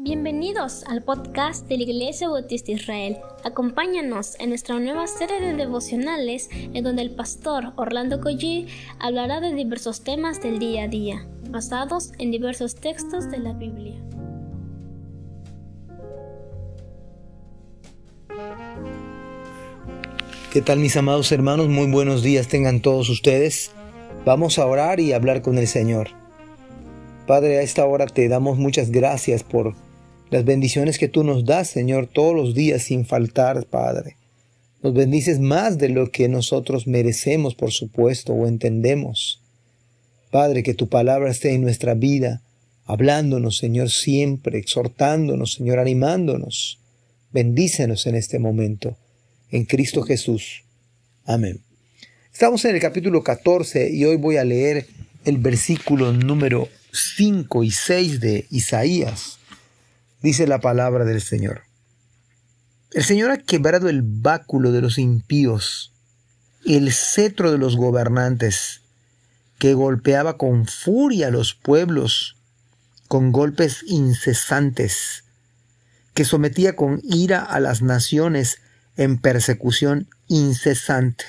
Bienvenidos al podcast de la Iglesia Bautista Israel. Acompáñanos en nuestra nueva serie de devocionales en donde el pastor Orlando Collie hablará de diversos temas del día a día, basados en diversos textos de la Biblia. ¿Qué tal mis amados hermanos? Muy buenos días tengan todos ustedes. Vamos a orar y hablar con el Señor. Padre, a esta hora te damos muchas gracias por las bendiciones que tú nos das, Señor, todos los días sin faltar, Padre. Nos bendices más de lo que nosotros merecemos, por supuesto, o entendemos. Padre, que tu palabra esté en nuestra vida, hablándonos, Señor, siempre, exhortándonos, Señor, animándonos. Bendícenos en este momento, en Cristo Jesús. Amén. Estamos en el capítulo 14 y hoy voy a leer el versículo número 5 y 6 de Isaías dice la palabra del Señor. El Señor ha quebrado el báculo de los impíos, el cetro de los gobernantes, que golpeaba con furia a los pueblos, con golpes incesantes, que sometía con ira a las naciones en persecución incesante.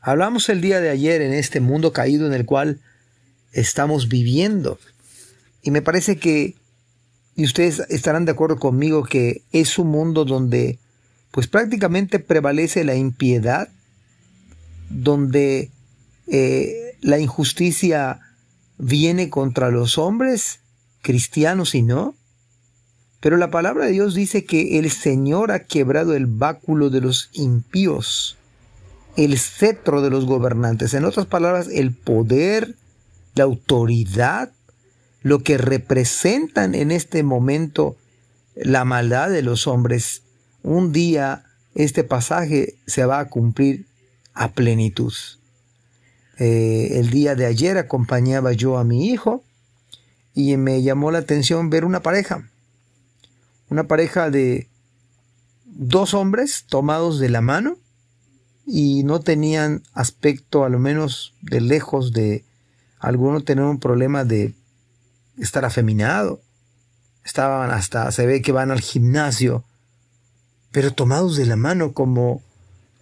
Hablamos el día de ayer en este mundo caído en el cual estamos viviendo, y me parece que y ustedes estarán de acuerdo conmigo que es un mundo donde pues prácticamente prevalece la impiedad, donde eh, la injusticia viene contra los hombres, cristianos y no. Pero la palabra de Dios dice que el Señor ha quebrado el báculo de los impíos, el cetro de los gobernantes. En otras palabras, el poder, la autoridad lo que representan en este momento la maldad de los hombres, un día este pasaje se va a cumplir a plenitud. Eh, el día de ayer acompañaba yo a mi hijo y me llamó la atención ver una pareja, una pareja de dos hombres tomados de la mano y no tenían aspecto, a lo menos de lejos, de alguno tener un problema de estar afeminado. Estaban hasta, se ve que van al gimnasio, pero tomados de la mano como,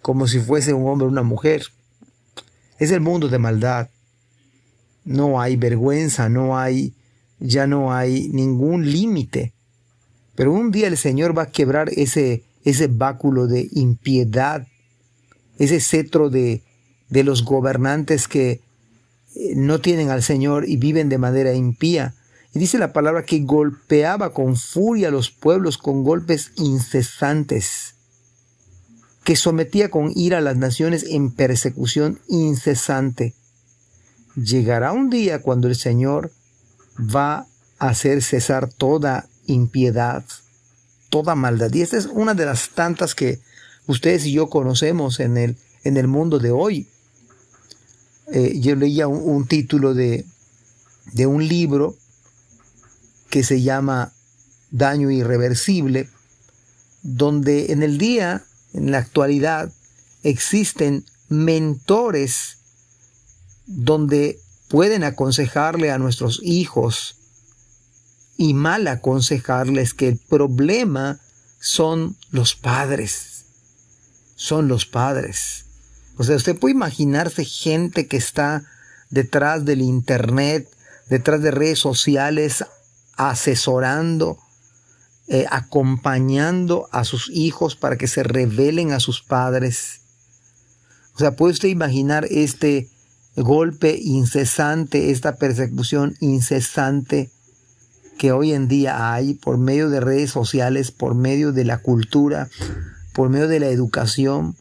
como si fuese un hombre o una mujer. Es el mundo de maldad. No hay vergüenza, no hay, ya no hay ningún límite. Pero un día el Señor va a quebrar ese, ese báculo de impiedad, ese cetro de, de los gobernantes que eh, no tienen al Señor y viven de manera impía. Y dice la palabra que golpeaba con furia a los pueblos con golpes incesantes, que sometía con ira a las naciones en persecución incesante. Llegará un día cuando el Señor va a hacer cesar toda impiedad, toda maldad. Y esta es una de las tantas que ustedes y yo conocemos en el, en el mundo de hoy. Eh, yo leía un, título de, de un libro que se llama Daño Irreversible, donde en el día, en la actualidad, existen mentores donde pueden aconsejarle a nuestros hijos y mal aconsejarles que el problema son los padres. Son los padres. O sea, usted puede imaginarse gente que está detrás del Internet, detrás de redes sociales, asesorando, eh, acompañando a sus hijos para que se revelen a sus padres. O sea, puede usted imaginar este golpe incesante, esta persecución incesante que hoy en día hay por medio de redes sociales, por medio de la cultura, por medio de la educación,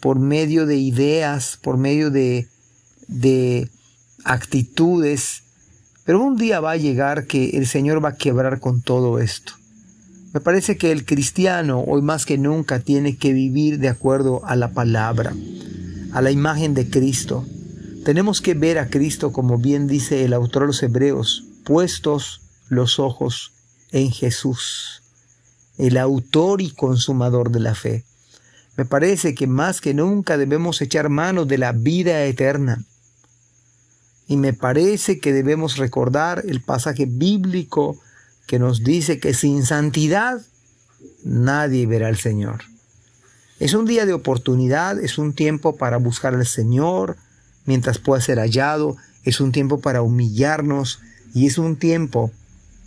por medio de ideas, por medio de, de actitudes pero un día va a llegar que el Señor va a quebrar con todo esto. Me parece que el cristiano hoy más que nunca tiene que vivir de acuerdo a la palabra, a la imagen de Cristo. Tenemos que ver a Cristo como bien dice el autor de los Hebreos, puestos los ojos en Jesús, el autor y consumador de la fe. Me parece que más que nunca debemos echar mano de la vida eterna, y me parece que debemos recordar el pasaje bíblico que nos dice que sin santidad nadie verá al Señor. Es un día de oportunidad, es un tiempo para buscar al Señor mientras pueda ser hallado, es un tiempo para humillarnos y es un tiempo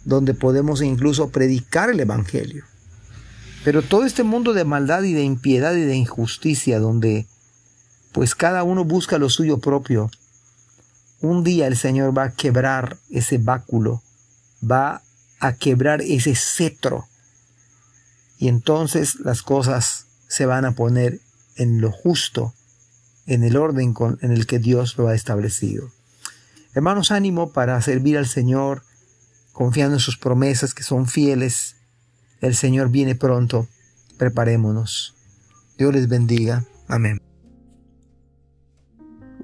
donde podemos incluso predicar el Evangelio. Pero todo este mundo de maldad y de impiedad y de injusticia, donde pues cada uno busca lo suyo propio, un día el Señor va a quebrar ese báculo, va a quebrar ese cetro, y entonces las cosas se van a poner en lo justo, en el orden en el que Dios lo ha establecido. Hermanos, ánimo para servir al Señor, confiando en sus promesas que son fieles. El Señor viene pronto. Preparémonos. Dios les bendiga. Amén.